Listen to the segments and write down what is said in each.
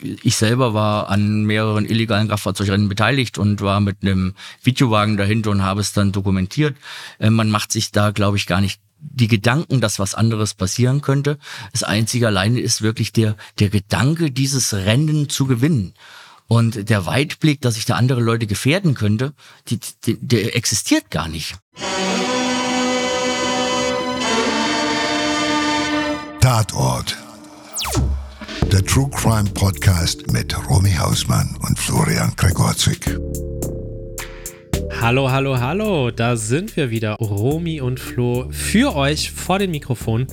Ich selber war an mehreren illegalen Kraftfahrzeugrennen beteiligt und war mit einem Videowagen dahinter und habe es dann dokumentiert. Äh, man macht sich da, glaube ich, gar nicht die Gedanken, dass was anderes passieren könnte. Das einzige alleine ist wirklich der, der Gedanke, dieses Rennen zu gewinnen. Und der Weitblick, dass ich da andere Leute gefährden könnte, die, die, der existiert gar nicht. Tatort der True Crime Podcast mit Romy Hausmann und Florian Gregorczyk. Hallo, hallo, hallo, da sind wir wieder, Romy und Flo, für euch vor dem Mikrofon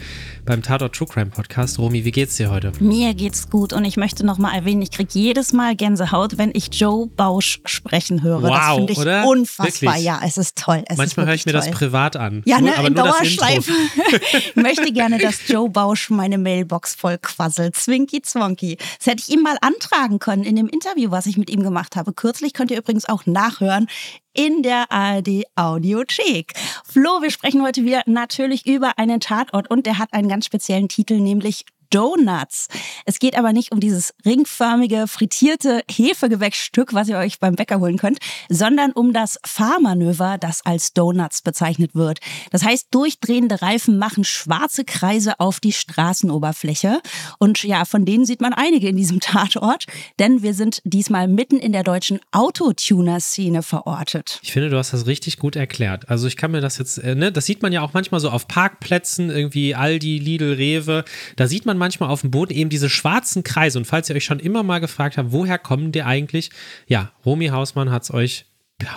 beim Tatort True Crime Podcast. Romy, wie geht's dir heute? Mir geht's gut und ich möchte noch mal erwähnen, ich kriege jedes Mal Gänsehaut, wenn ich Joe Bausch sprechen höre. Wow, das finde ich oder? unfassbar. Wirklich? Ja, es ist toll. Es Manchmal höre ich mir wirklich das toll. privat an. Ja, ne, aber in. Dauerschleife. ich möchte gerne, dass Joe Bausch meine Mailbox voll quasselt. Zwinky Zwonky. Das hätte ich ihm mal antragen können in dem Interview, was ich mit ihm gemacht habe. Kürzlich könnt ihr übrigens auch nachhören in der ARD Audiothek. Flo, wir sprechen heute wieder natürlich über einen Tatort und der hat einen ganz speziellen Titel, nämlich Donuts. Es geht aber nicht um dieses ringförmige, frittierte Hefegewächsstück, was ihr euch beim Bäcker holen könnt, sondern um das Fahrmanöver, das als Donuts bezeichnet wird. Das heißt, durchdrehende Reifen machen schwarze Kreise auf die Straßenoberfläche. Und ja, von denen sieht man einige in diesem Tatort, denn wir sind diesmal mitten in der deutschen Autotuner-Szene verortet. Ich finde, du hast das richtig gut erklärt. Also ich kann mir das jetzt, äh, ne, das sieht man ja auch manchmal so auf Parkplätzen, irgendwie Aldi, Lidl, Rewe. Da sieht man manchmal auf dem Boden eben diese schwarzen Kreise. Und falls ihr euch schon immer mal gefragt habt, woher kommen die eigentlich? Ja, Romy Hausmann hat es euch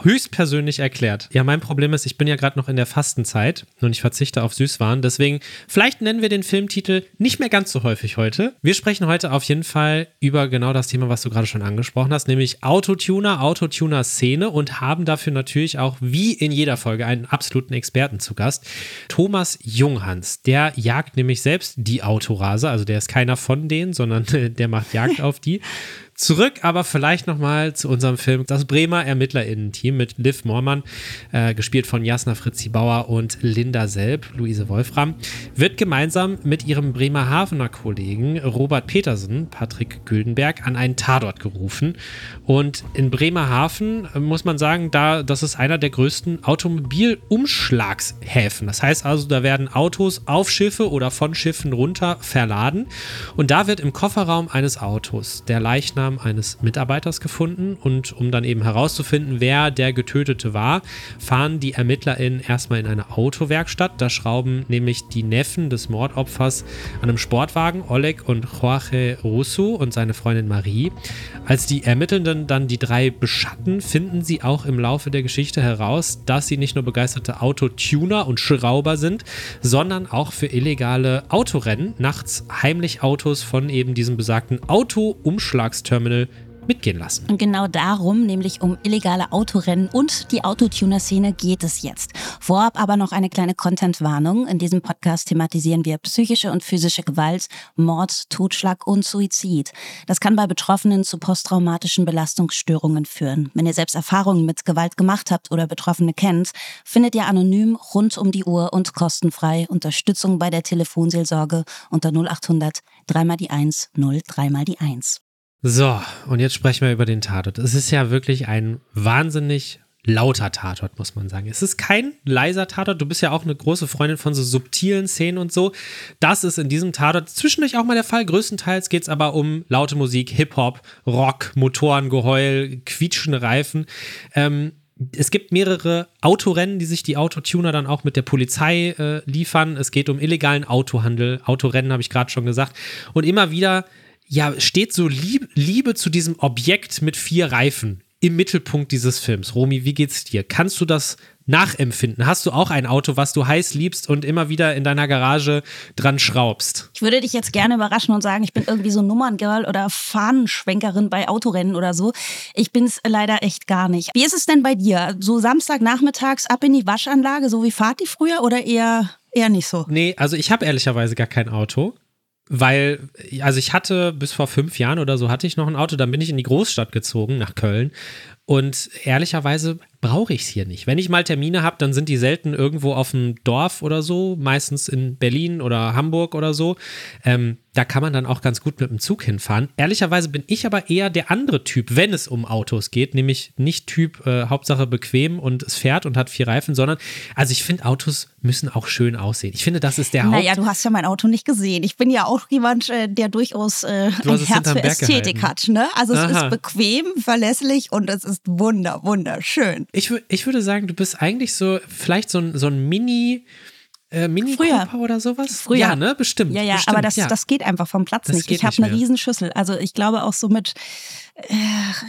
höchstpersönlich erklärt. Ja, mein Problem ist, ich bin ja gerade noch in der Fastenzeit und ich verzichte auf Süßwaren. Deswegen, vielleicht nennen wir den Filmtitel nicht mehr ganz so häufig heute. Wir sprechen heute auf jeden Fall über genau das Thema, was du gerade schon angesprochen hast, nämlich Autotuner, Autotuner-Szene und haben dafür natürlich auch wie in jeder Folge einen absoluten Experten zu Gast. Thomas Junghans, der jagt nämlich selbst die Autorase, also der ist keiner von denen, sondern der macht Jagd auf die. Zurück aber vielleicht nochmal zu unserem Film Das Bremer ErmittlerInnen-Team mit Liv Mormann, äh, gespielt von Jasna Fritzi Bauer und Linda Selb, Luise Wolfram, wird gemeinsam mit ihrem Bremerhavener Kollegen Robert Petersen, Patrick Güldenberg, an einen Tatort gerufen. Und in Bremerhaven äh, muss man sagen, da, das ist einer der größten Automobilumschlagshäfen. Das heißt also, da werden Autos auf Schiffe oder von Schiffen runter verladen. Und da wird im Kofferraum eines Autos der Leichnam eines Mitarbeiters gefunden. Und um dann eben herauszufinden, wer der Getötete war, fahren die ErmittlerInnen erstmal in eine Autowerkstatt. Da schrauben nämlich die Neffen des Mordopfers an einem Sportwagen, Oleg und Jorge Russo und seine Freundin Marie. Als die Ermittelnden dann die drei beschatten, finden sie auch im Laufe der Geschichte heraus, dass sie nicht nur begeisterte Autotuner und Schrauber sind, sondern auch für illegale Autorennen nachts heimlich Autos von eben diesem besagten Auto-Umschlagsterminal mitgehen lassen. Und genau darum, nämlich um illegale Autorennen und die Autotuner-Szene geht es jetzt. Vorab aber noch eine kleine Content-Warnung. In diesem Podcast thematisieren wir psychische und physische Gewalt, Mord, Totschlag und Suizid. Das kann bei Betroffenen zu posttraumatischen Belastungsstörungen führen. Wenn ihr selbst Erfahrungen mit Gewalt gemacht habt oder Betroffene kennt, findet ihr anonym rund um die Uhr und kostenfrei Unterstützung bei der Telefonseelsorge unter 0800 dreimal die 1 0 dreimal die 1. So, und jetzt sprechen wir über den Tatort. Es ist ja wirklich ein wahnsinnig lauter Tatort, muss man sagen. Es ist kein leiser Tatort. Du bist ja auch eine große Freundin von so subtilen Szenen und so. Das ist in diesem Tatort zwischendurch auch mal der Fall. Größtenteils geht es aber um laute Musik, Hip-Hop, Rock, Motorengeheul, quietschende Reifen. Ähm, es gibt mehrere Autorennen, die sich die Autotuner dann auch mit der Polizei äh, liefern. Es geht um illegalen Autohandel. Autorennen habe ich gerade schon gesagt. Und immer wieder ja, steht so Lieb Liebe zu diesem Objekt mit vier Reifen im Mittelpunkt dieses Films. Romy, wie geht's dir? Kannst du das nachempfinden? Hast du auch ein Auto, was du heiß liebst und immer wieder in deiner Garage dran schraubst? Ich würde dich jetzt gerne überraschen und sagen, ich bin irgendwie so Nummerngirl oder Fahnenschwenkerin bei Autorennen oder so. Ich bin es leider echt gar nicht. Wie ist es denn bei dir? So Samstagnachmittags ab in die Waschanlage, so wie Fatih früher oder eher, eher nicht so? Nee, also ich habe ehrlicherweise gar kein Auto. Weil, also ich hatte bis vor fünf Jahren oder so hatte ich noch ein Auto, dann bin ich in die Großstadt gezogen, nach Köln. Und ehrlicherweise brauche ich es hier nicht. Wenn ich mal Termine habe, dann sind die selten irgendwo auf dem Dorf oder so, meistens in Berlin oder Hamburg oder so. Ähm, da kann man dann auch ganz gut mit dem Zug hinfahren. Ehrlicherweise bin ich aber eher der andere Typ, wenn es um Autos geht, nämlich nicht Typ äh, Hauptsache bequem und es fährt und hat vier Reifen, sondern also ich finde Autos müssen auch schön aussehen. Ich finde, das ist der Haupt. Naja, du hast ja mein Auto nicht gesehen. Ich bin ja auch jemand, äh, der durchaus äh, ein Herz für Ästhetik gehalten. hat. Ne? Also es Aha. ist bequem, verlässlich und es ist wunder, wunderschön. Ich, ich würde sagen, du bist eigentlich so, vielleicht so ein, so ein Mini- äh, Mini Früher. oder sowas? Früher. Ja, ne? Bestimmt. Ja, ja, bestimmt, aber das, ja. das geht einfach vom Platz das nicht. Ich habe eine Riesenschüssel. Also ich glaube auch so mit,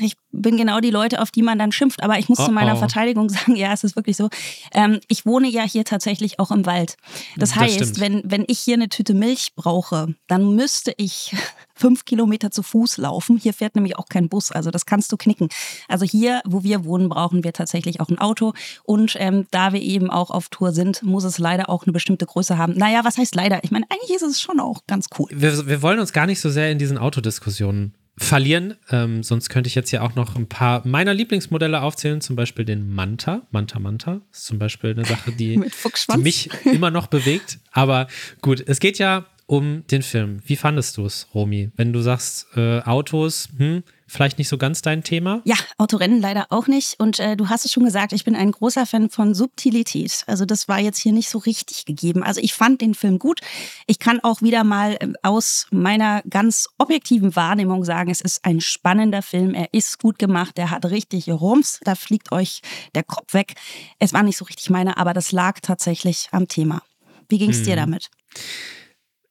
ich bin genau die Leute, auf die man dann schimpft. Aber ich muss oh, zu meiner oh. Verteidigung sagen, ja, es ist wirklich so. Ähm, ich wohne ja hier tatsächlich auch im Wald. Das, das heißt, stimmt. wenn, wenn ich hier eine Tüte Milch brauche, dann müsste ich fünf Kilometer zu Fuß laufen. Hier fährt nämlich auch kein Bus, also das kannst du knicken. Also hier, wo wir wohnen, brauchen wir tatsächlich auch ein Auto. Und ähm, da wir eben auch auf Tour sind, muss es leider auch eine bestimmte Größe haben. Naja, was heißt leider? Ich meine, eigentlich ist es schon auch ganz cool. Wir, wir wollen uns gar nicht so sehr in diesen Autodiskussionen verlieren. Ähm, sonst könnte ich jetzt ja auch noch ein paar meiner Lieblingsmodelle aufzählen, zum Beispiel den Manta. Manta Manta ist zum Beispiel eine Sache, die, die mich immer noch bewegt. Aber gut, es geht ja um den Film. Wie fandest du es, Romy? Wenn du sagst, äh, Autos, hm, vielleicht nicht so ganz dein Thema? Ja, Autorennen leider auch nicht. Und äh, du hast es schon gesagt, ich bin ein großer Fan von Subtilität. Also das war jetzt hier nicht so richtig gegeben. Also ich fand den Film gut. Ich kann auch wieder mal äh, aus meiner ganz objektiven Wahrnehmung sagen, es ist ein spannender Film. Er ist gut gemacht. Er hat richtig Rums. Da fliegt euch der Kopf weg. Es war nicht so richtig meine, aber das lag tatsächlich am Thema. Wie ging es hm. dir damit?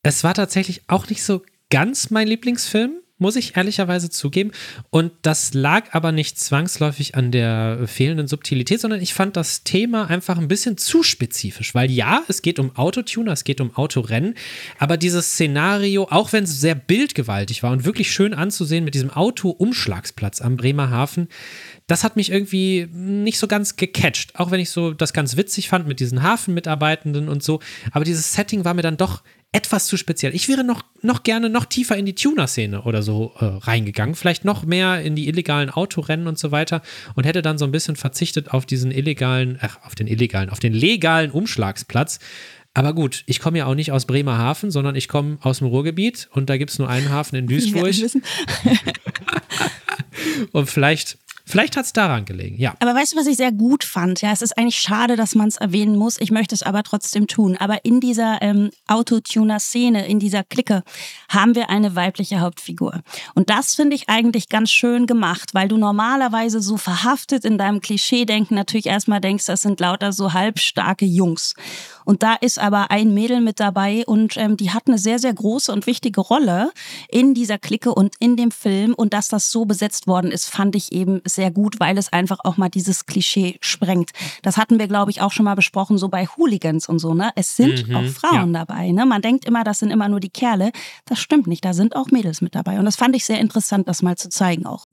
Es war tatsächlich auch nicht so ganz mein Lieblingsfilm, muss ich ehrlicherweise zugeben. Und das lag aber nicht zwangsläufig an der fehlenden Subtilität, sondern ich fand das Thema einfach ein bisschen zu spezifisch. Weil ja, es geht um Autotuner, es geht um Autorennen, aber dieses Szenario, auch wenn es sehr bildgewaltig war und wirklich schön anzusehen mit diesem Auto-Umschlagsplatz am Bremerhaven, das hat mich irgendwie nicht so ganz gecatcht. Auch wenn ich so das ganz witzig fand mit diesen Hafenmitarbeitenden und so. Aber dieses Setting war mir dann doch etwas zu speziell. Ich wäre noch, noch gerne noch tiefer in die Tuner-Szene oder so äh, reingegangen, vielleicht noch mehr in die illegalen Autorennen und so weiter und hätte dann so ein bisschen verzichtet auf diesen illegalen, ach, auf den illegalen, auf den legalen Umschlagsplatz. Aber gut, ich komme ja auch nicht aus Bremerhaven, sondern ich komme aus dem Ruhrgebiet und da gibt es nur einen Hafen in Duisburg. und vielleicht Vielleicht hat es daran gelegen, ja. Aber weißt du, was ich sehr gut fand? Ja, es ist eigentlich schade, dass man es erwähnen muss. Ich möchte es aber trotzdem tun. Aber in dieser ähm, Autotuner-Szene, in dieser Clique, haben wir eine weibliche Hauptfigur. Und das finde ich eigentlich ganz schön gemacht, weil du normalerweise so verhaftet in deinem Klischee-Denken natürlich erstmal denkst, das sind lauter so halbstarke Jungs. Und da ist aber ein Mädel mit dabei und ähm, die hat eine sehr, sehr große und wichtige Rolle in dieser Clique und in dem Film. Und dass das so besetzt worden ist, fand ich eben sehr gut, weil es einfach auch mal dieses Klischee sprengt. Das hatten wir, glaube ich, auch schon mal besprochen, so bei Hooligans und so. Ne? Es sind mhm, auch Frauen ja. dabei. Ne? Man denkt immer, das sind immer nur die Kerle. Das stimmt nicht. Da sind auch Mädels mit dabei. Und das fand ich sehr interessant, das mal zu zeigen auch.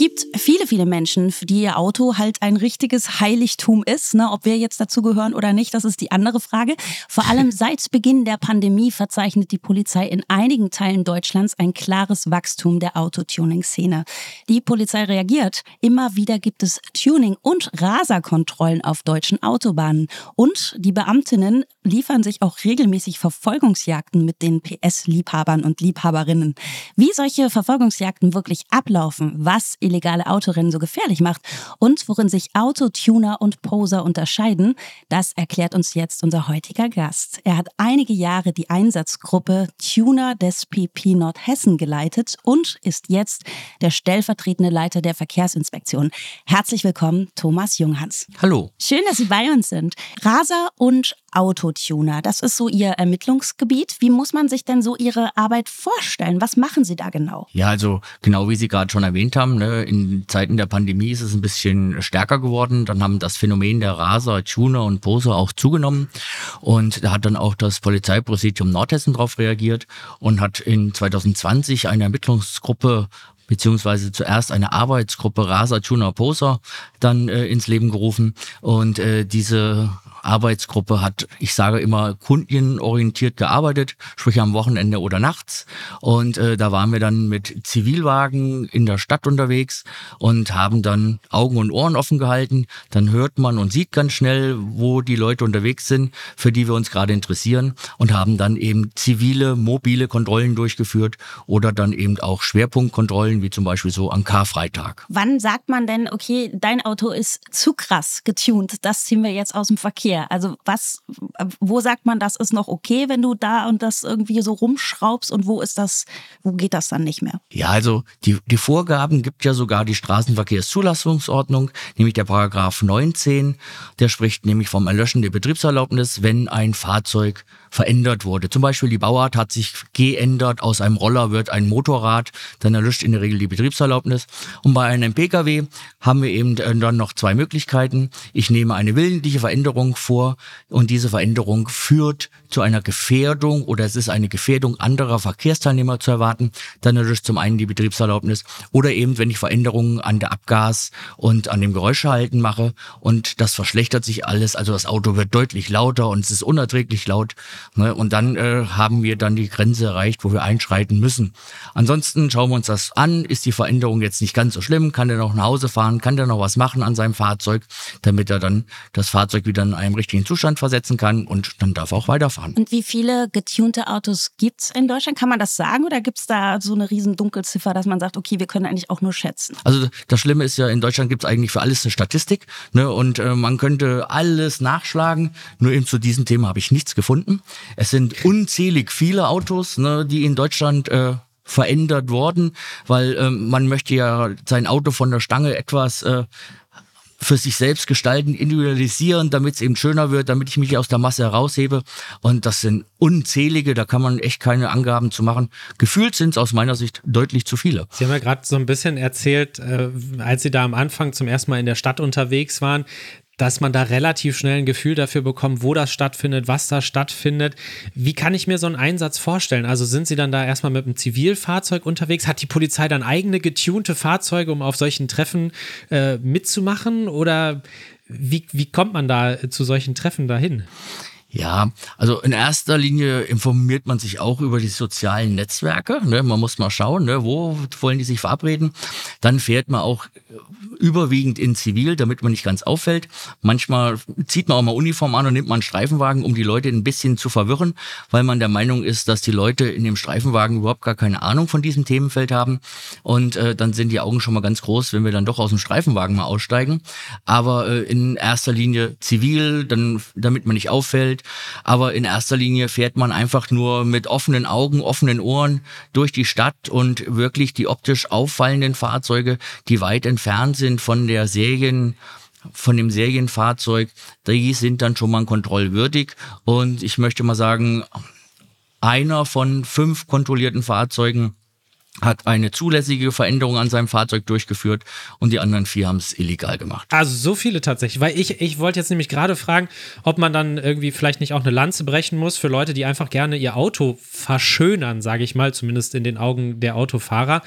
Gibt viele, viele Menschen, für die ihr Auto halt ein richtiges Heiligtum ist. Ne? Ob wir jetzt dazu gehören oder nicht, das ist die andere Frage. Vor allem seit Beginn der Pandemie verzeichnet die Polizei in einigen Teilen Deutschlands ein klares Wachstum der Autotuning-Szene. Die Polizei reagiert. Immer wieder gibt es Tuning- und Raserkontrollen auf deutschen Autobahnen. Und die Beamtinnen liefern sich auch regelmäßig Verfolgungsjagden mit den PS-Liebhabern und Liebhaberinnen. Wie solche Verfolgungsjagden wirklich ablaufen, was illegale Autorennen so gefährlich macht und worin sich Autotuner und Poser unterscheiden, das erklärt uns jetzt unser heutiger Gast. Er hat einige Jahre die Einsatzgruppe Tuner des PP Nordhessen geleitet und ist jetzt der stellvertretende Leiter der Verkehrsinspektion. Herzlich willkommen, Thomas Junghans. Hallo. Schön, dass Sie bei uns sind. Raser und Autotuner, das ist so Ihr Ermittlungsgebiet. Wie muss man sich denn so Ihre Arbeit vorstellen? Was machen Sie da genau? Ja, also genau wie Sie gerade schon erwähnt haben, ne, in Zeiten der Pandemie ist es ein bisschen stärker geworden. Dann haben das Phänomen der Raser, Tuner und Poser auch zugenommen. Und da hat dann auch das Polizeipräsidium Nordhessen darauf reagiert und hat in 2020 eine Ermittlungsgruppe beziehungsweise zuerst eine Arbeitsgruppe Rasa Tuner Poser dann äh, ins Leben gerufen und äh, diese Arbeitsgruppe hat, ich sage immer, kundenorientiert gearbeitet, sprich am Wochenende oder nachts. Und äh, da waren wir dann mit Zivilwagen in der Stadt unterwegs und haben dann Augen und Ohren offen gehalten. Dann hört man und sieht ganz schnell, wo die Leute unterwegs sind, für die wir uns gerade interessieren und haben dann eben zivile, mobile Kontrollen durchgeführt oder dann eben auch Schwerpunktkontrollen, wie zum Beispiel so am Karfreitag. Wann sagt man denn, okay, dein Auto ist zu krass getuned, das ziehen wir jetzt aus dem Verkehr? Also was, wo sagt man, das ist noch okay, wenn du da und das irgendwie so rumschraubst und wo ist das, wo geht das dann nicht mehr? Ja, also die, die Vorgaben gibt ja sogar die Straßenverkehrszulassungsordnung, nämlich der Paragraph 19, der spricht nämlich vom Erlöschen der Betriebserlaubnis, wenn ein Fahrzeug verändert wurde. Zum Beispiel die Bauart hat sich geändert, aus einem Roller wird ein Motorrad, dann erlischt in der Regel die Betriebserlaubnis. Und bei einem Pkw haben wir eben dann noch zwei Möglichkeiten. Ich nehme eine willentliche Veränderung vor und diese Veränderung führt zu einer Gefährdung oder es ist eine Gefährdung anderer Verkehrsteilnehmer zu erwarten. Dann erlischt zum einen die Betriebserlaubnis oder eben, wenn ich Veränderungen an der Abgas und an dem Geräuschverhalten mache und das verschlechtert sich alles, also das Auto wird deutlich lauter und es ist unerträglich laut, Ne? Und dann äh, haben wir dann die Grenze erreicht, wo wir einschreiten müssen. Ansonsten schauen wir uns das an. Ist die Veränderung jetzt nicht ganz so schlimm? Kann der noch nach Hause fahren? Kann der noch was machen an seinem Fahrzeug, damit er dann das Fahrzeug wieder in einen richtigen Zustand versetzen kann und dann darf er auch weiterfahren. Und wie viele getunte Autos gibt es in Deutschland? Kann man das sagen oder gibt es da so eine riesen Dunkelziffer, dass man sagt, okay, wir können eigentlich auch nur schätzen? Also das Schlimme ist ja, in Deutschland gibt es eigentlich für alles eine Statistik ne? und äh, man könnte alles nachschlagen. Nur eben zu diesem Thema habe ich nichts gefunden. Es sind unzählig viele Autos, ne, die in Deutschland äh, verändert wurden, weil ähm, man möchte ja sein Auto von der Stange etwas äh, für sich selbst gestalten, individualisieren, damit es eben schöner wird, damit ich mich aus der Masse heraushebe. Und das sind unzählige, da kann man echt keine Angaben zu machen. Gefühlt sind es aus meiner Sicht deutlich zu viele. Sie haben ja gerade so ein bisschen erzählt, äh, als Sie da am Anfang zum ersten Mal in der Stadt unterwegs waren, dass man da relativ schnell ein Gefühl dafür bekommt, wo das stattfindet, was da stattfindet. Wie kann ich mir so einen Einsatz vorstellen? Also sind Sie dann da erstmal mit einem Zivilfahrzeug unterwegs? Hat die Polizei dann eigene getunte Fahrzeuge, um auf solchen Treffen äh, mitzumachen? Oder wie, wie kommt man da zu solchen Treffen dahin? Ja, also in erster Linie informiert man sich auch über die sozialen Netzwerke. Ne? Man muss mal schauen, ne? wo wollen die sich verabreden. Dann fährt man auch überwiegend in Zivil, damit man nicht ganz auffällt. Manchmal zieht man auch mal Uniform an und nimmt mal einen Streifenwagen, um die Leute ein bisschen zu verwirren, weil man der Meinung ist, dass die Leute in dem Streifenwagen überhaupt gar keine Ahnung von diesem Themenfeld haben. Und äh, dann sind die Augen schon mal ganz groß, wenn wir dann doch aus dem Streifenwagen mal aussteigen. Aber äh, in erster Linie zivil, dann, damit man nicht auffällt aber in erster Linie fährt man einfach nur mit offenen Augen, offenen Ohren durch die Stadt und wirklich die optisch auffallenden Fahrzeuge, die weit entfernt sind von der Serien von dem Serienfahrzeug, die sind dann schon mal kontrollwürdig. Und ich möchte mal sagen, einer von fünf kontrollierten Fahrzeugen hat eine zulässige Veränderung an seinem Fahrzeug durchgeführt und die anderen vier haben es illegal gemacht. Also so viele tatsächlich, weil ich, ich wollte jetzt nämlich gerade fragen, ob man dann irgendwie vielleicht nicht auch eine Lanze brechen muss für Leute, die einfach gerne ihr Auto verschönern, sage ich mal, zumindest in den Augen der Autofahrer.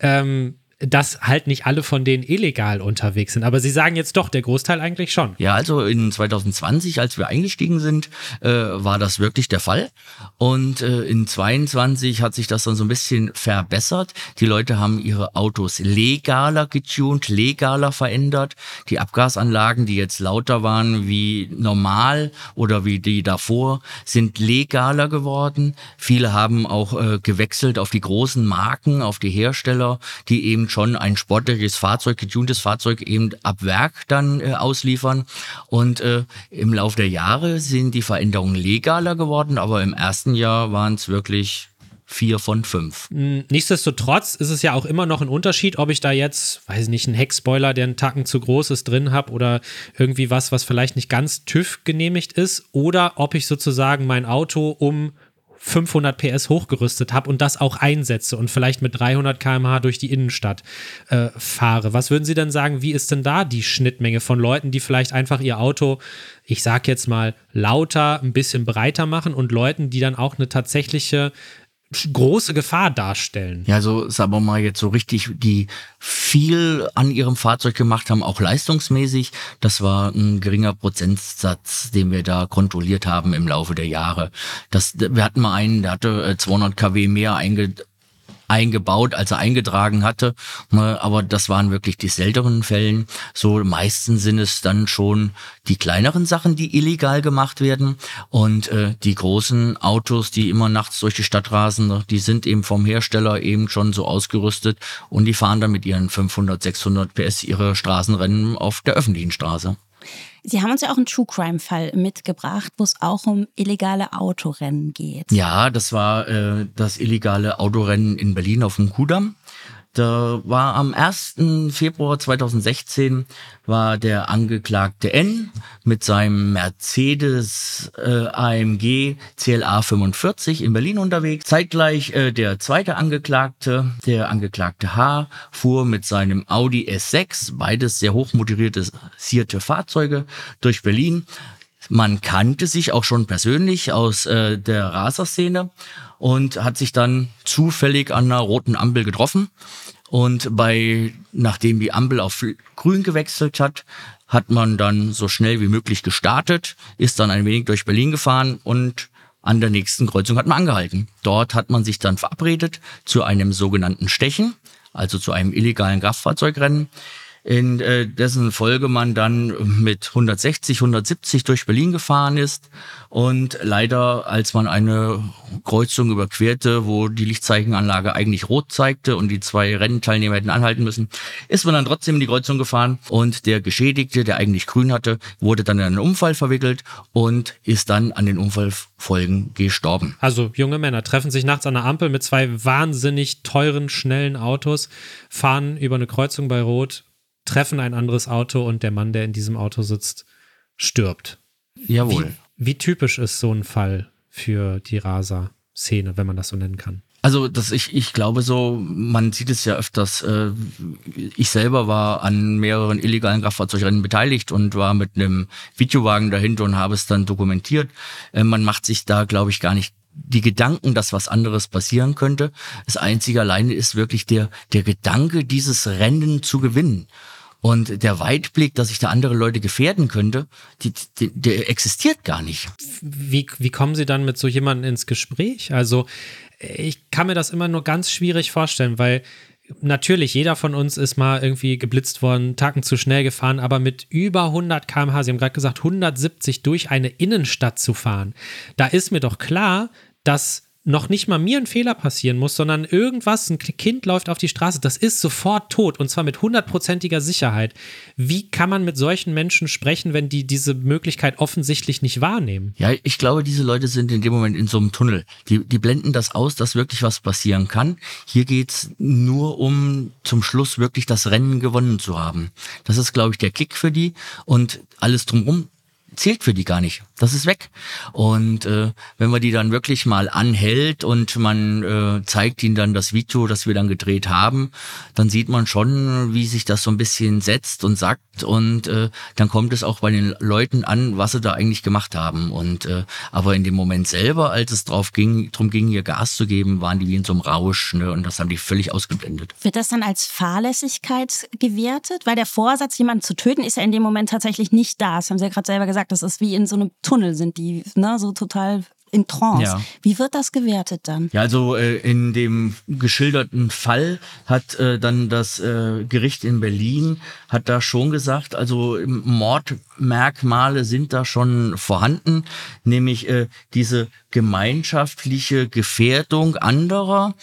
Ähm, dass halt nicht alle von denen illegal unterwegs sind. Aber Sie sagen jetzt doch, der Großteil eigentlich schon. Ja, also in 2020, als wir eingestiegen sind, äh, war das wirklich der Fall. Und äh, in 22 hat sich das dann so ein bisschen verbessert. Die Leute haben ihre Autos legaler getuned, legaler verändert. Die Abgasanlagen, die jetzt lauter waren wie normal oder wie die davor, sind legaler geworden. Viele haben auch äh, gewechselt auf die großen Marken, auf die Hersteller, die eben schon ein sportliches Fahrzeug, getuntes Fahrzeug eben ab Werk dann äh, ausliefern. Und äh, im Laufe der Jahre sind die Veränderungen legaler geworden, aber im ersten Jahr waren es wirklich vier von fünf. Nichtsdestotrotz ist es ja auch immer noch ein Unterschied, ob ich da jetzt, weiß ich nicht, einen Heckspoiler, der einen Tacken zu groß ist, drin habe oder irgendwie was, was vielleicht nicht ganz TÜV genehmigt ist oder ob ich sozusagen mein Auto um 500 PS hochgerüstet habe und das auch einsetze und vielleicht mit 300 km/h durch die Innenstadt äh, fahre. Was würden Sie denn sagen, wie ist denn da die Schnittmenge von Leuten, die vielleicht einfach ihr Auto, ich sag jetzt mal, lauter, ein bisschen breiter machen und Leuten, die dann auch eine tatsächliche große Gefahr darstellen. Ja, so sagen wir mal jetzt so richtig, die viel an ihrem Fahrzeug gemacht haben, auch leistungsmäßig. Das war ein geringer Prozentsatz, den wir da kontrolliert haben im Laufe der Jahre. Das, wir hatten mal einen, der hatte 200 äh, kW mehr einge eingebaut, als er eingetragen hatte. Ne, aber das waren wirklich die seltenen Fällen. So meistens sind es dann schon die kleineren Sachen, die illegal gemacht werden. Und äh, die großen Autos, die immer nachts durch die Stadt rasen, ne, die sind eben vom Hersteller eben schon so ausgerüstet und die fahren dann mit ihren 500, 600 PS ihre Straßenrennen auf der öffentlichen Straße. Sie haben uns ja auch einen True Crime Fall mitgebracht, wo es auch um illegale Autorennen geht. Ja, das war äh, das illegale Autorennen in Berlin auf dem Kudamm. Da war am 1. Februar 2016 war der Angeklagte N mit seinem Mercedes äh, AMG CLA 45 in Berlin unterwegs. Zeitgleich äh, der zweite Angeklagte, der Angeklagte H, fuhr mit seinem Audi S6, beides sehr hochmotorisierte Fahrzeuge, durch Berlin. Man kannte sich auch schon persönlich aus äh, der Raserszene und hat sich dann zufällig an einer roten Ampel getroffen. Und bei, nachdem die Ampel auf grün gewechselt hat, hat man dann so schnell wie möglich gestartet, ist dann ein wenig durch Berlin gefahren und an der nächsten Kreuzung hat man angehalten. Dort hat man sich dann verabredet zu einem sogenannten Stechen, also zu einem illegalen Kraftfahrzeugrennen in äh, dessen Folge man dann mit 160, 170 durch Berlin gefahren ist und leider, als man eine Kreuzung überquerte, wo die Lichtzeichenanlage eigentlich rot zeigte und die zwei Rennteilnehmer hätten anhalten müssen, ist man dann trotzdem in die Kreuzung gefahren und der Geschädigte, der eigentlich grün hatte, wurde dann in einen Unfall verwickelt und ist dann an den Unfallfolgen gestorben. Also junge Männer treffen sich nachts an der Ampel mit zwei wahnsinnig teuren, schnellen Autos, fahren über eine Kreuzung bei Rot treffen ein anderes Auto und der Mann, der in diesem Auto sitzt, stirbt. Jawohl. Wie, wie typisch ist so ein Fall für die Rasa-Szene, wenn man das so nennen kann? Also das ich ich glaube so, man sieht es ja öfters. Äh, ich selber war an mehreren illegalen Kraftfahrzeugrennen beteiligt und war mit einem Videowagen dahinter und habe es dann dokumentiert. Äh, man macht sich da, glaube ich, gar nicht die Gedanken, dass was anderes passieren könnte. Das einzige alleine ist wirklich der der Gedanke, dieses Rennen zu gewinnen. Und der Weitblick, dass ich da andere Leute gefährden könnte, die, die, der existiert gar nicht. Wie, wie kommen Sie dann mit so jemandem ins Gespräch? Also ich kann mir das immer nur ganz schwierig vorstellen, weil natürlich, jeder von uns ist mal irgendwie geblitzt worden, Tacken zu schnell gefahren, aber mit über 100 km/h, Sie haben gerade gesagt, 170 durch eine Innenstadt zu fahren, da ist mir doch klar, dass noch nicht mal mir ein Fehler passieren muss, sondern irgendwas, ein Kind läuft auf die Straße, das ist sofort tot und zwar mit hundertprozentiger Sicherheit. Wie kann man mit solchen Menschen sprechen, wenn die diese Möglichkeit offensichtlich nicht wahrnehmen? Ja, ich glaube, diese Leute sind in dem Moment in so einem Tunnel. Die, die blenden das aus, dass wirklich was passieren kann. Hier geht's nur um zum Schluss wirklich das Rennen gewonnen zu haben. Das ist, glaube ich, der Kick für die und alles drumherum zählt für die gar nicht. Das ist weg. Und äh, wenn man die dann wirklich mal anhält und man äh, zeigt ihnen dann das Video, das wir dann gedreht haben, dann sieht man schon, wie sich das so ein bisschen setzt und sagt. Und äh, dann kommt es auch bei den Leuten an, was sie da eigentlich gemacht haben. Und äh, aber in dem Moment selber, als es drauf ging, drum ging, ihr Gas zu geben, waren die wie in so einem Rausch. Ne? Und das haben die völlig ausgeblendet. Wird das dann als Fahrlässigkeit gewertet? Weil der Vorsatz, jemanden zu töten, ist ja in dem Moment tatsächlich nicht da. Das haben Sie ja gerade selber gesagt. Das ist wie in so einem Tunnel sind die, ne, so total in Trance. Ja. Wie wird das gewertet dann? Ja, also äh, in dem geschilderten Fall hat äh, dann das äh, Gericht in Berlin hat da schon gesagt, also Mordmerkmale sind da schon vorhanden, nämlich äh, diese gemeinschaftliche Gefährdung anderer,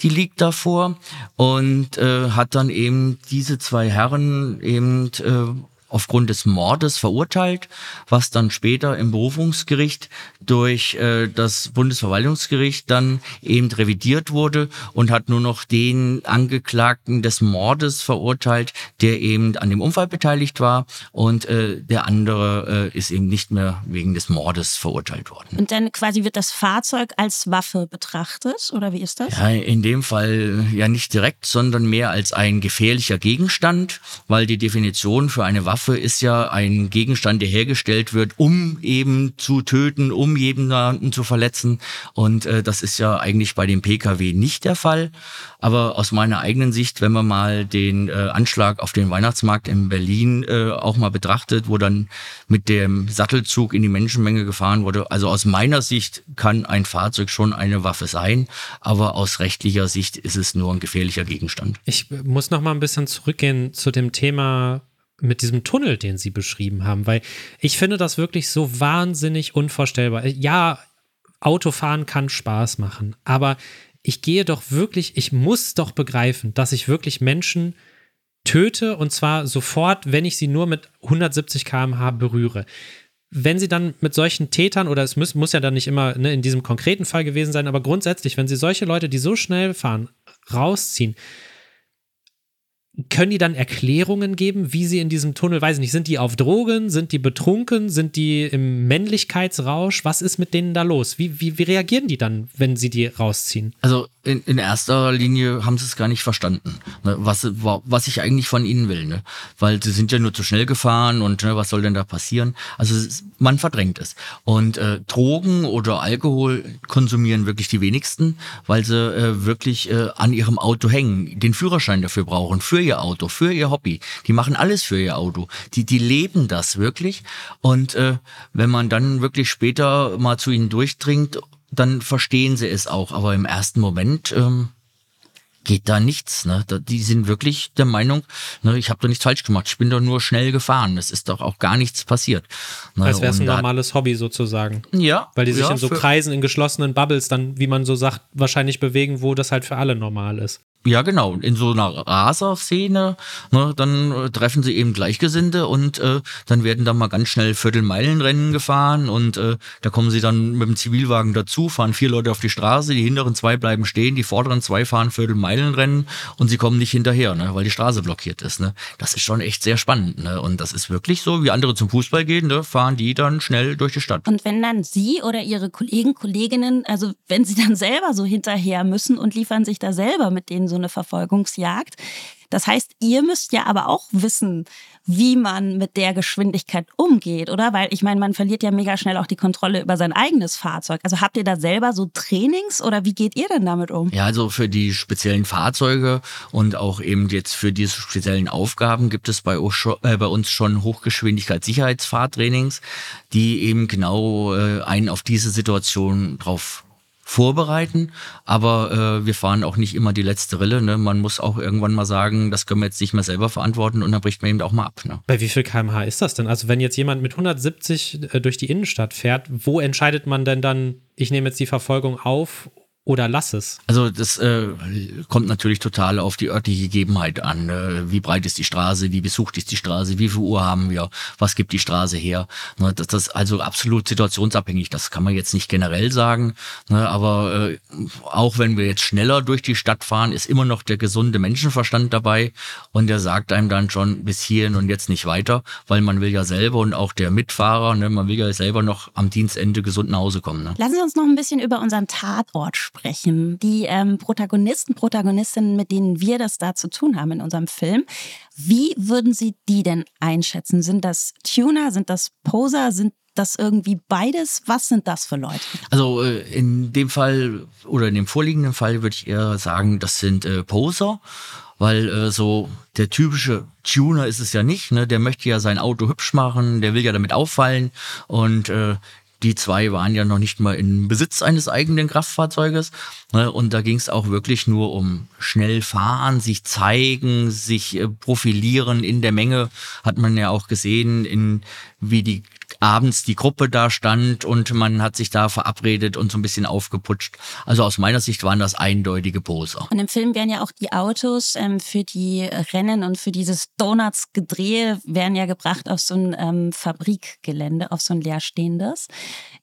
die liegt davor und äh, hat dann eben diese zwei Herren eben äh, aufgrund des Mordes verurteilt, was dann später im Berufungsgericht durch äh, das Bundesverwaltungsgericht dann eben revidiert wurde und hat nur noch den Angeklagten des Mordes verurteilt, der eben an dem Unfall beteiligt war und äh, der andere äh, ist eben nicht mehr wegen des Mordes verurteilt worden. Und dann quasi wird das Fahrzeug als Waffe betrachtet oder wie ist das? Ja, in dem Fall ja nicht direkt, sondern mehr als ein gefährlicher Gegenstand, weil die Definition für eine Waffe Waffe ist ja ein Gegenstand, der hergestellt wird, um eben zu töten, um jemanden zu verletzen. Und äh, das ist ja eigentlich bei dem Pkw nicht der Fall. Aber aus meiner eigenen Sicht, wenn man mal den äh, Anschlag auf den Weihnachtsmarkt in Berlin äh, auch mal betrachtet, wo dann mit dem Sattelzug in die Menschenmenge gefahren wurde, also aus meiner Sicht kann ein Fahrzeug schon eine Waffe sein, aber aus rechtlicher Sicht ist es nur ein gefährlicher Gegenstand. Ich muss noch mal ein bisschen zurückgehen zu dem Thema mit diesem Tunnel, den Sie beschrieben haben, weil ich finde das wirklich so wahnsinnig unvorstellbar. Ja, Autofahren kann Spaß machen, aber ich gehe doch wirklich, ich muss doch begreifen, dass ich wirklich Menschen töte und zwar sofort, wenn ich sie nur mit 170 km/h berühre. Wenn sie dann mit solchen Tätern, oder es muss, muss ja dann nicht immer ne, in diesem konkreten Fall gewesen sein, aber grundsätzlich, wenn sie solche Leute, die so schnell fahren, rausziehen, können die dann Erklärungen geben, wie sie in diesem Tunnel, weiß ich nicht, sind die auf Drogen, sind die betrunken, sind die im Männlichkeitsrausch? Was ist mit denen da los? Wie, wie, wie reagieren die dann, wenn sie die rausziehen? Also in, in erster Linie haben sie es gar nicht verstanden, ne, was, was ich eigentlich von ihnen will. Ne? Weil sie sind ja nur zu schnell gefahren und ne, was soll denn da passieren? Also man verdrängt es. Und äh, Drogen oder Alkohol konsumieren wirklich die wenigsten, weil sie äh, wirklich äh, an ihrem Auto hängen, den Führerschein dafür brauchen, für ihr Auto, für ihr Hobby. Die machen alles für ihr Auto. Die, die leben das wirklich. Und äh, wenn man dann wirklich später mal zu ihnen durchdringt dann verstehen sie es auch. Aber im ersten Moment ähm, geht da nichts. Ne? Die sind wirklich der Meinung, ne, ich habe da nichts falsch gemacht, ich bin doch nur schnell gefahren. Es ist doch auch gar nichts passiert. Ne? Als wäre es ein normales Hobby sozusagen. Ja. Weil die sich ja, in so Kreisen, in geschlossenen Bubbles dann, wie man so sagt, wahrscheinlich bewegen, wo das halt für alle normal ist. Ja, genau. In so einer Raser-Szene, ne, dann äh, treffen sie eben Gleichgesinnte und äh, dann werden da mal ganz schnell Viertelmeilenrennen gefahren und äh, da kommen sie dann mit dem Zivilwagen dazu, fahren vier Leute auf die Straße, die hinteren zwei bleiben stehen, die vorderen zwei fahren Viertelmeilenrennen und sie kommen nicht hinterher, ne, weil die Straße blockiert ist. Ne. Das ist schon echt sehr spannend. Ne. Und das ist wirklich so, wie andere zum Fußball gehen, ne, fahren die dann schnell durch die Stadt. Und wenn dann Sie oder Ihre Kollegen, Kolleginnen, also wenn Sie dann selber so hinterher müssen und liefern sich da selber mit denen so eine Verfolgungsjagd. Das heißt, ihr müsst ja aber auch wissen, wie man mit der Geschwindigkeit umgeht, oder? Weil ich meine, man verliert ja mega schnell auch die Kontrolle über sein eigenes Fahrzeug. Also habt ihr da selber so Trainings oder wie geht ihr denn damit um? Ja, also für die speziellen Fahrzeuge und auch eben jetzt für diese speziellen Aufgaben gibt es bei, äh, bei uns schon Hochgeschwindigkeitssicherheitsfahrtrainings, die eben genau äh, einen auf diese Situation drauf vorbereiten, aber äh, wir fahren auch nicht immer die letzte Rille. Ne? Man muss auch irgendwann mal sagen, das können wir jetzt nicht mehr selber verantworten und dann bricht man eben auch mal ab. Ne? Bei wie viel kmh ist das denn? Also wenn jetzt jemand mit 170 äh, durch die Innenstadt fährt, wo entscheidet man denn dann, ich nehme jetzt die Verfolgung auf oder lass es? Also das äh, kommt natürlich total auf die örtliche Gegebenheit an. Äh, wie breit ist die Straße, wie besucht ist die Straße, wie viel Uhr haben wir, was gibt die Straße her. Ne, das, das ist also absolut situationsabhängig. Das kann man jetzt nicht generell sagen. Ne, aber äh, auch wenn wir jetzt schneller durch die Stadt fahren, ist immer noch der gesunde Menschenverstand dabei und der sagt einem dann schon bis hierhin und jetzt nicht weiter, weil man will ja selber und auch der Mitfahrer, ne, man will ja selber noch am Dienstende gesund nach Hause kommen. Ne? Lassen Sie uns noch ein bisschen über unseren Tatort sprechen sprechen. Die ähm, Protagonisten, Protagonistinnen, mit denen wir das da zu tun haben in unserem Film. Wie würden Sie die denn einschätzen? Sind das Tuner? Sind das Poser? Sind das irgendwie beides? Was sind das für Leute? Also äh, in dem Fall oder in dem vorliegenden Fall würde ich eher sagen, das sind äh, Poser, weil äh, so der typische Tuner ist es ja nicht. Ne? Der möchte ja sein Auto hübsch machen, der will ja damit auffallen und äh, die zwei waren ja noch nicht mal in Besitz eines eigenen Kraftfahrzeuges. Ne? Und da ging es auch wirklich nur um schnell fahren, sich zeigen, sich äh, profilieren in der Menge. Hat man ja auch gesehen, in wie die abends die Gruppe da stand und man hat sich da verabredet und so ein bisschen aufgeputscht. Also aus meiner Sicht waren das eindeutige Poser. Und im Film werden ja auch die Autos ähm, für die Rennen und für dieses Donuts-Gedrehe werden ja gebracht auf so ein ähm, Fabrikgelände, auf so ein leerstehendes.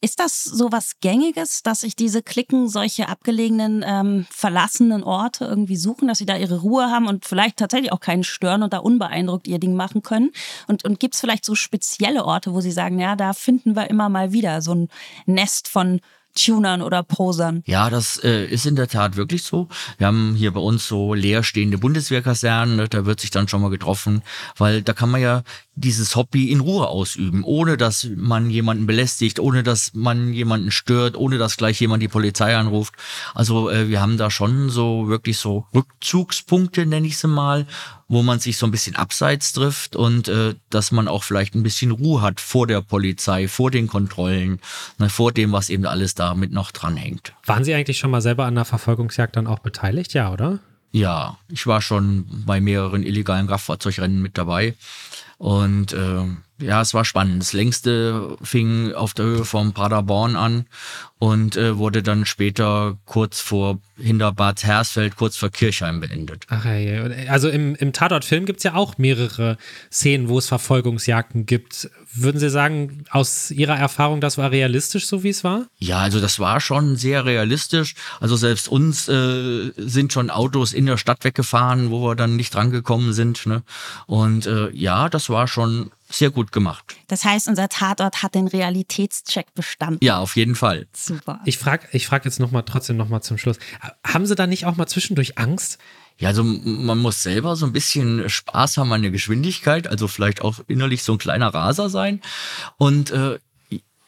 Ist das so was Gängiges, dass sich diese Klicken solche abgelegenen, ähm, verlassenen Orte irgendwie suchen, dass sie da ihre Ruhe haben und vielleicht tatsächlich auch keinen stören und da unbeeindruckt ihr Ding machen können? Und, und gibt es vielleicht so spezielle Orte, wo sie sagen, ja, da finden wir immer mal wieder so ein Nest von Tunern oder Posern. Ja, das äh, ist in der Tat wirklich so. Wir haben hier bei uns so leerstehende Bundeswehrkasernen, ne, da wird sich dann schon mal getroffen, weil da kann man ja dieses Hobby in Ruhe ausüben, ohne dass man jemanden belästigt, ohne dass man jemanden stört, ohne dass gleich jemand die Polizei anruft. Also äh, wir haben da schon so wirklich so Rückzugspunkte, nenne ich sie mal, wo man sich so ein bisschen abseits trifft und äh, dass man auch vielleicht ein bisschen Ruhe hat vor der Polizei, vor den Kontrollen, ne, vor dem, was eben alles damit noch dranhängt. Waren Sie eigentlich schon mal selber an der Verfolgungsjagd dann auch beteiligt? Ja, oder? Ja, ich war schon bei mehreren illegalen Kraftfahrzeugrennen mit dabei. Und äh, ja, es war spannend. Das längste fing auf der Höhe vom Paderborn an und äh, wurde dann später kurz vor hinter Bad Hersfeld, kurz vor Kirchheim beendet. Ach ey, also im, im Tatort-Film gibt es ja auch mehrere Szenen, wo es Verfolgungsjagden gibt. Würden Sie sagen, aus Ihrer Erfahrung, das war realistisch, so wie es war? Ja, also das war schon sehr realistisch. Also selbst uns äh, sind schon Autos in der Stadt weggefahren, wo wir dann nicht drangekommen sind. Ne? Und äh, ja, das war schon sehr gut gemacht. Das heißt, unser Tatort hat den Realitätscheck bestanden. Ja, auf jeden Fall. Super. Ich frage ich frag jetzt noch mal trotzdem noch mal zum Schluss. Haben Sie da nicht auch mal zwischendurch Angst? Ja, also man muss selber so ein bisschen Spaß haben an der Geschwindigkeit, also vielleicht auch innerlich so ein kleiner Raser sein. Und äh,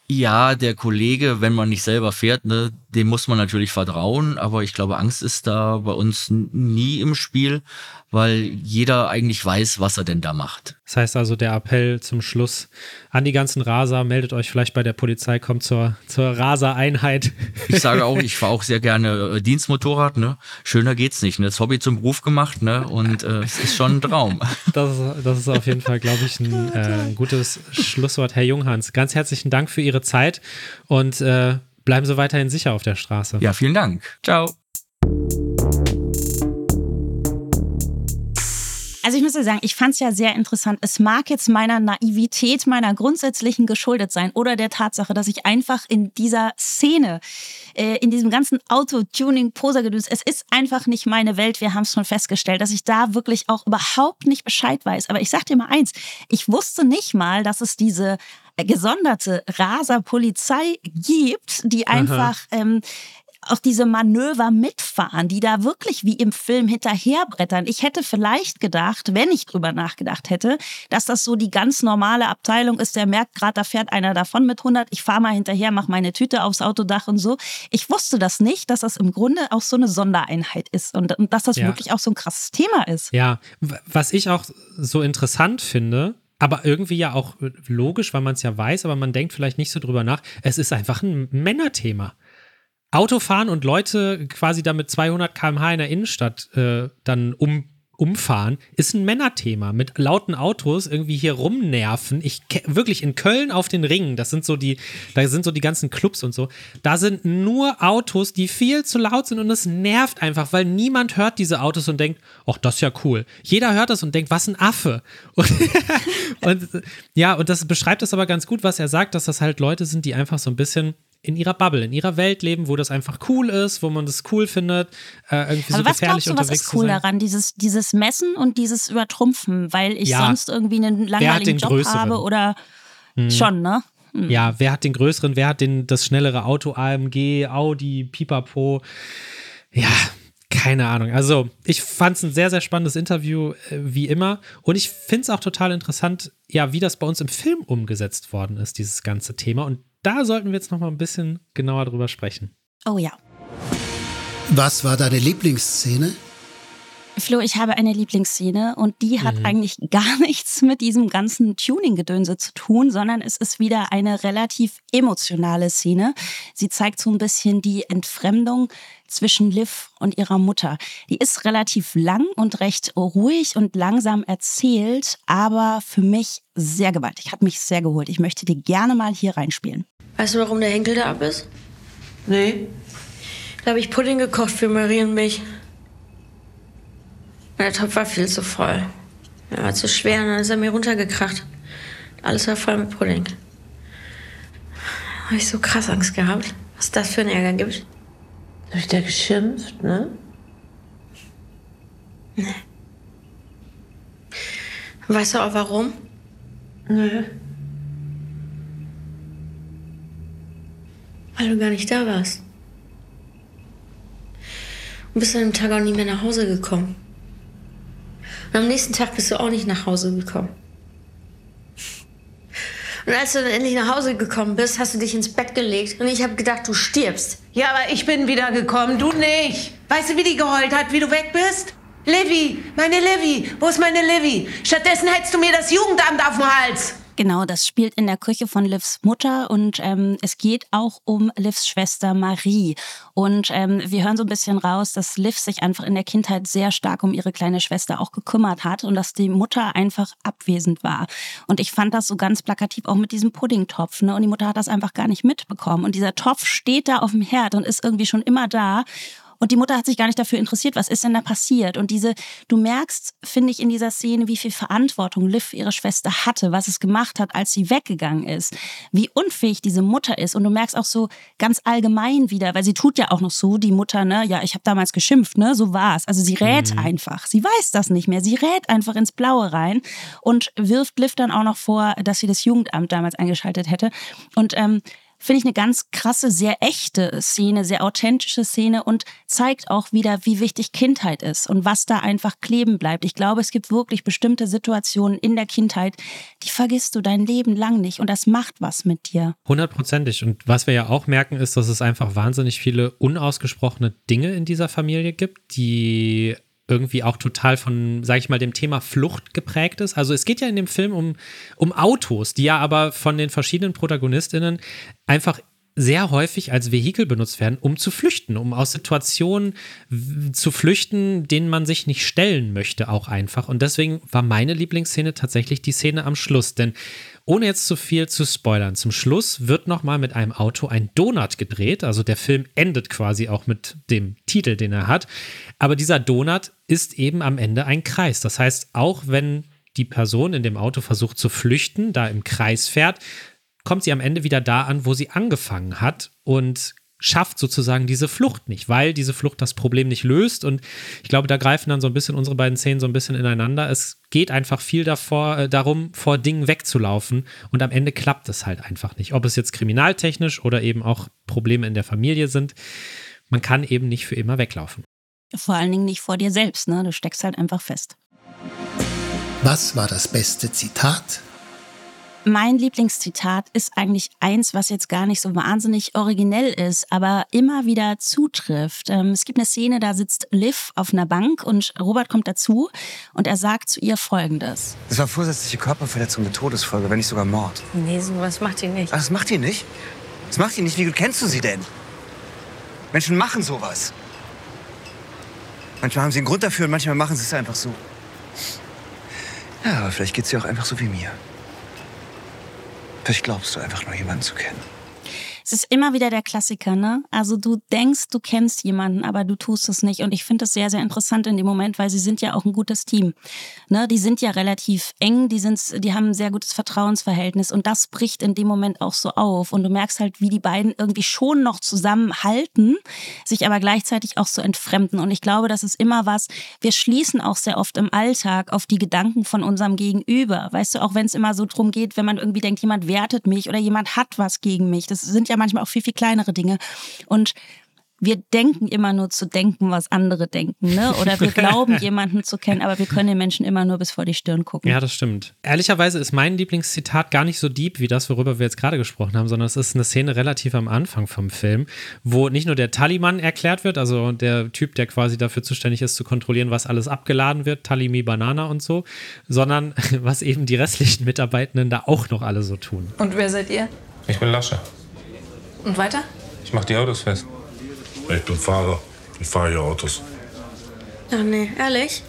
ja, der Kollege, wenn man nicht selber fährt, ne, dem muss man natürlich vertrauen, aber ich glaube, Angst ist da bei uns nie im Spiel, weil jeder eigentlich weiß, was er denn da macht. Das heißt also, der Appell zum Schluss an die ganzen Raser, meldet euch vielleicht bei der Polizei, kommt zur, zur Raser-Einheit. Ich sage auch, ich fahre auch sehr gerne äh, Dienstmotorrad, ne? Schöner geht's nicht. Ne? Das Hobby zum Beruf gemacht, ne? Und äh, es ist schon ein Traum. Das ist, das ist auf jeden Fall, glaube ich, ein, äh, ein gutes Schlusswort, Herr Junghans. Ganz herzlichen Dank für Ihre Zeit und äh, bleiben Sie weiterhin sicher auf der Straße. Ja, vielen Dank. Ciao. Also ich muss ja sagen, ich fand es ja sehr interessant. Es mag jetzt meiner Naivität, meiner grundsätzlichen geschuldet sein oder der Tatsache, dass ich einfach in dieser Szene, äh, in diesem ganzen Auto-Tuning-Poser-Gedöns, es ist einfach nicht meine Welt. Wir haben es schon festgestellt, dass ich da wirklich auch überhaupt nicht Bescheid weiß. Aber ich sag dir mal eins, ich wusste nicht mal, dass es diese gesonderte Raser-Polizei gibt, die einfach ähm, auch diese Manöver mitfahren, die da wirklich wie im Film hinterherbrettern. Ich hätte vielleicht gedacht, wenn ich drüber nachgedacht hätte, dass das so die ganz normale Abteilung ist, der merkt gerade, da fährt einer davon mit 100, ich fahre mal hinterher, mache meine Tüte aufs Autodach und so. Ich wusste das nicht, dass das im Grunde auch so eine Sondereinheit ist und, und dass das ja. wirklich auch so ein krasses Thema ist. Ja, was ich auch so interessant finde, aber irgendwie ja auch logisch, weil man es ja weiß, aber man denkt vielleicht nicht so drüber nach. Es ist einfach ein Männerthema. Autofahren und Leute quasi damit 200 km/h in der Innenstadt äh, dann um, umfahren, ist ein Männerthema. Mit lauten Autos irgendwie hier rumnerven. Ich wirklich in Köln auf den Ringen, das sind so die, da sind so die ganzen Clubs und so. Da sind nur Autos, die viel zu laut sind und es nervt einfach, weil niemand hört diese Autos und denkt, ach, das ist ja cool. Jeder hört das und denkt, was ein Affe. Und, und ja, und das beschreibt es aber ganz gut, was er sagt, dass das halt Leute sind, die einfach so ein bisschen in ihrer Bubble, in ihrer Welt leben, wo das einfach cool ist, wo man das cool findet, äh, irgendwie Aber so was gefährlich glaubst du, was ist cool daran? Dieses, dieses Messen und dieses Übertrumpfen, weil ich Ja. sonst irgendwie einen langweiligen Job größeren? habe oder schon, ne? Ja, wer hat den größeren, wer hat den, das schnellere Auto, AMG, Audi, Pipapo? Ja, keine Ahnung. Also, ich fand es ein sehr, sehr spannendes Interview, äh, wie immer. Und ich finde es auch total interessant, ja, wie das bei uns im Film umgesetzt worden ist, dieses ganze Thema. Und da sollten wir jetzt noch mal ein bisschen genauer drüber sprechen. Oh ja. Was war deine Lieblingsszene? Flo, ich habe eine Lieblingsszene und die hat eigentlich gar nichts mit diesem ganzen Tuning-Gedönse zu tun, sondern es ist wieder eine relativ emotionale Szene. Sie zeigt so ein bisschen die Entfremdung zwischen Liv und ihrer Mutter. Die ist relativ lang und recht ruhig und langsam erzählt, aber für mich sehr gewaltig. Hat mich sehr geholt. Ich möchte die gerne mal hier reinspielen. Weißt du, warum der Henkel da ab ist? Nee. Da habe ich Pudding gekocht für Marie und mich. Der Topf war viel zu voll. Er war zu schwer und dann ist er mir runtergekracht. Alles war voll mit Pudding. Habe ich so krass Angst gehabt, was das für einen Ärger gibt. Hab ich da geschimpft, ne? Weißt du auch warum? Nö. Weil du gar nicht da warst. Und bist an dem Tag auch nie mehr nach Hause gekommen. Und am nächsten Tag bist du auch nicht nach Hause gekommen. Und als du dann endlich nach Hause gekommen bist, hast du dich ins Bett gelegt und ich habe gedacht, du stirbst. Ja, aber ich bin wieder gekommen, du nicht. Weißt du, wie die geheult hat, wie du weg bist? Livy, meine Livy, wo ist meine Livy? Stattdessen hättest du mir das Jugendamt auf dem Hals. Genau, das spielt in der Küche von Livs Mutter und ähm, es geht auch um Livs Schwester Marie. Und ähm, wir hören so ein bisschen raus, dass Liv sich einfach in der Kindheit sehr stark um ihre kleine Schwester auch gekümmert hat und dass die Mutter einfach abwesend war. Und ich fand das so ganz plakativ auch mit diesem Puddingtopf. Ne? Und die Mutter hat das einfach gar nicht mitbekommen. Und dieser Topf steht da auf dem Herd und ist irgendwie schon immer da. Und die Mutter hat sich gar nicht dafür interessiert, was ist denn da passiert. Und diese, du merkst, finde ich, in dieser Szene, wie viel Verantwortung Liv ihre Schwester hatte, was es gemacht hat, als sie weggegangen ist, wie unfähig diese Mutter ist. Und du merkst auch so ganz allgemein wieder, weil sie tut ja auch noch so, die Mutter, ne, ja, ich habe damals geschimpft, ne, so war's. Also sie rät mhm. einfach. Sie weiß das nicht mehr. Sie rät einfach ins Blaue rein und wirft Liv dann auch noch vor, dass sie das Jugendamt damals eingeschaltet hätte. Und ähm, finde ich eine ganz krasse, sehr echte Szene, sehr authentische Szene und zeigt auch wieder, wie wichtig Kindheit ist und was da einfach kleben bleibt. Ich glaube, es gibt wirklich bestimmte Situationen in der Kindheit, die vergisst du dein Leben lang nicht und das macht was mit dir. Hundertprozentig. Und was wir ja auch merken, ist, dass es einfach wahnsinnig viele unausgesprochene Dinge in dieser Familie gibt, die irgendwie auch total von, sag ich mal, dem Thema Flucht geprägt ist. Also es geht ja in dem Film um, um Autos, die ja aber von den verschiedenen Protagonistinnen einfach sehr häufig als Vehikel benutzt werden, um zu flüchten, um aus Situationen zu flüchten, denen man sich nicht stellen möchte, auch einfach. Und deswegen war meine Lieblingsszene tatsächlich die Szene am Schluss. Denn ohne jetzt zu viel zu spoilern, zum Schluss wird nochmal mit einem Auto ein Donut gedreht. Also der Film endet quasi auch mit dem Titel, den er hat. Aber dieser Donut ist eben am Ende ein Kreis. Das heißt, auch wenn die Person in dem Auto versucht zu flüchten, da im Kreis fährt, kommt sie am Ende wieder da an, wo sie angefangen hat und schafft sozusagen diese Flucht nicht, weil diese Flucht das Problem nicht löst. Und ich glaube, da greifen dann so ein bisschen unsere beiden Szenen so ein bisschen ineinander. Es geht einfach viel davor, äh, darum, vor Dingen wegzulaufen. Und am Ende klappt es halt einfach nicht. Ob es jetzt kriminaltechnisch oder eben auch Probleme in der Familie sind. Man kann eben nicht für immer weglaufen. Vor allen Dingen nicht vor dir selbst, ne? Du steckst halt einfach fest. Was war das beste Zitat? Mein Lieblingszitat ist eigentlich eins, was jetzt gar nicht so wahnsinnig originell ist, aber immer wieder zutrifft. Ähm, es gibt eine Szene, da sitzt Liv auf einer Bank und Robert kommt dazu und er sagt zu ihr Folgendes. Das war vorsätzliche Körperverletzung mit Todesfolge, wenn nicht sogar Mord. Nee, sowas macht ihn nicht. Ach, das macht ihn nicht? Das macht ihn nicht? Wie gut kennst du sie denn? Menschen machen sowas. Manchmal haben sie einen Grund dafür und manchmal machen sie es einfach so. Ja, aber vielleicht geht's dir auch einfach so wie mir. Vielleicht glaubst du einfach nur jemanden zu kennen. Es ist immer wieder der Klassiker, ne? Also du denkst, du kennst jemanden, aber du tust es nicht. Und ich finde das sehr, sehr interessant in dem Moment, weil sie sind ja auch ein gutes Team. Ne? Die sind ja relativ eng, die, sind, die haben ein sehr gutes Vertrauensverhältnis und das bricht in dem Moment auch so auf. Und du merkst halt, wie die beiden irgendwie schon noch zusammenhalten, sich aber gleichzeitig auch so entfremden. Und ich glaube, das ist immer was, wir schließen auch sehr oft im Alltag auf die Gedanken von unserem Gegenüber. Weißt du, auch wenn es immer so drum geht, wenn man irgendwie denkt, jemand wertet mich oder jemand hat was gegen mich. Das sind ja ja manchmal auch viel, viel kleinere Dinge. Und wir denken immer nur zu denken, was andere denken, ne? Oder wir glauben, jemanden zu kennen, aber wir können den Menschen immer nur bis vor die Stirn gucken. Ja, das stimmt. Ehrlicherweise ist mein Lieblingszitat gar nicht so deep wie das, worüber wir jetzt gerade gesprochen haben, sondern es ist eine Szene relativ am Anfang vom Film, wo nicht nur der Taliban erklärt wird, also der Typ, der quasi dafür zuständig ist, zu kontrollieren, was alles abgeladen wird, Talimi Banana und so, sondern was eben die restlichen Mitarbeitenden da auch noch alle so tun. Und wer seid ihr? Ich bin Lasche. Und weiter? Ich mach die Autos fest. Ich bin Fahrer. Ich fahre hier Autos. Ach nee, ehrlich?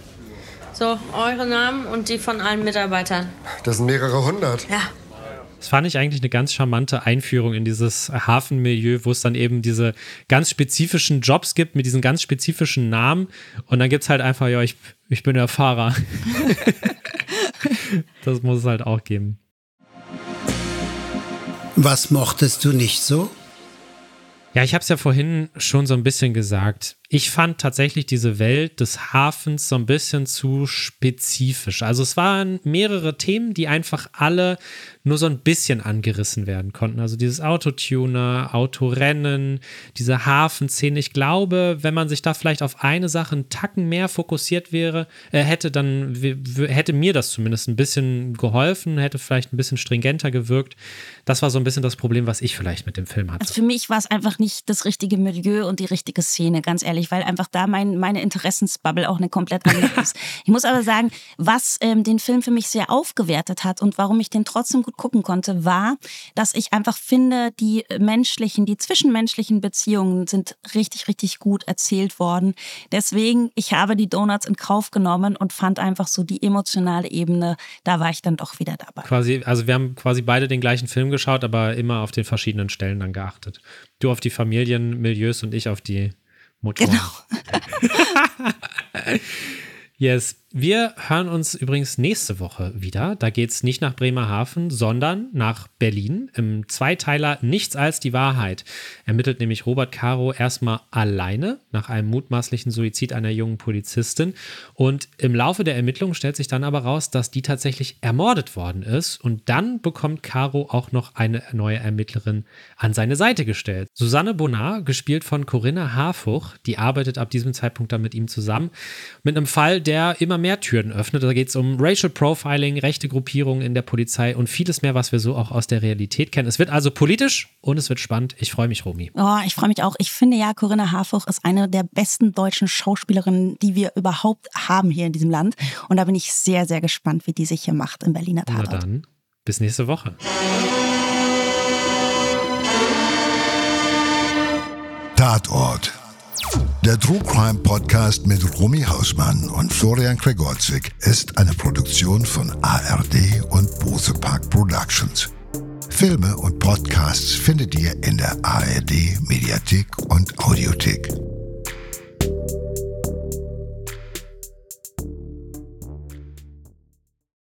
So, eure Namen und die von allen Mitarbeitern. Das sind mehrere hundert. Ja. Das fand ich eigentlich eine ganz charmante Einführung in dieses Hafenmilieu, wo es dann eben diese ganz spezifischen Jobs gibt mit diesen ganz spezifischen Namen. Und dann gibt es halt einfach, ja, ich, ich bin der Fahrer. das muss es halt auch geben. Was mochtest du nicht so? Ja, ich habe es ja vorhin schon so ein bisschen gesagt. Ich fand tatsächlich diese Welt des Hafens so ein bisschen zu spezifisch. Also es waren mehrere Themen, die einfach alle nur so ein bisschen angerissen werden konnten. Also dieses Autotuner, Autorennen, diese Hafenszene. Ich glaube, wenn man sich da vielleicht auf eine Sache einen Tacken mehr fokussiert wäre, äh, hätte dann hätte mir das zumindest ein bisschen geholfen, hätte vielleicht ein bisschen stringenter gewirkt. Das war so ein bisschen das Problem, was ich vielleicht mit dem Film hatte. Also für mich war es einfach nicht das richtige Milieu und die richtige Szene, ganz ehrlich ehrlich, weil einfach da mein, meine Interessensbubble auch eine komplett andere ist. Ich muss aber sagen, was ähm, den Film für mich sehr aufgewertet hat und warum ich den trotzdem gut gucken konnte, war, dass ich einfach finde, die menschlichen, die zwischenmenschlichen Beziehungen sind richtig, richtig gut erzählt worden. Deswegen, ich habe die Donuts in Kauf genommen und fand einfach so die emotionale Ebene, da war ich dann doch wieder dabei. Quasi, also wir haben quasi beide den gleichen Film geschaut, aber immer auf den verschiedenen Stellen dann geachtet. Du auf die Familienmilieus und ich auf die Motoren. Genau. yes. Wir hören uns übrigens nächste Woche wieder. Da geht es nicht nach Bremerhaven, sondern nach Berlin. Im Zweiteiler Nichts als die Wahrheit ermittelt nämlich Robert Caro erstmal alleine nach einem mutmaßlichen Suizid einer jungen Polizistin. Und im Laufe der Ermittlungen stellt sich dann aber raus, dass die tatsächlich ermordet worden ist. Und dann bekommt Caro auch noch eine neue Ermittlerin an seine Seite gestellt. Susanne Bonar, gespielt von Corinna Harfuch, die arbeitet ab diesem Zeitpunkt dann mit ihm zusammen. Mit einem Fall, der immer mehr mehr Türen öffnet. Da geht es um Racial Profiling, rechte Gruppierungen in der Polizei und vieles mehr, was wir so auch aus der Realität kennen. Es wird also politisch und es wird spannend. Ich freue mich, Romy. Oh, ich freue mich auch. Ich finde ja, Corinna Harfuch ist eine der besten deutschen Schauspielerinnen, die wir überhaupt haben hier in diesem Land. Und da bin ich sehr, sehr gespannt, wie die sich hier macht im Berliner Tatort. Na dann, bis nächste Woche. Tatort der True Crime Podcast mit Romy Hausmann und Florian Gregorczyk ist eine Produktion von ARD und Bose Park Productions. Filme und Podcasts findet ihr in der ARD Mediathek und Audiothek.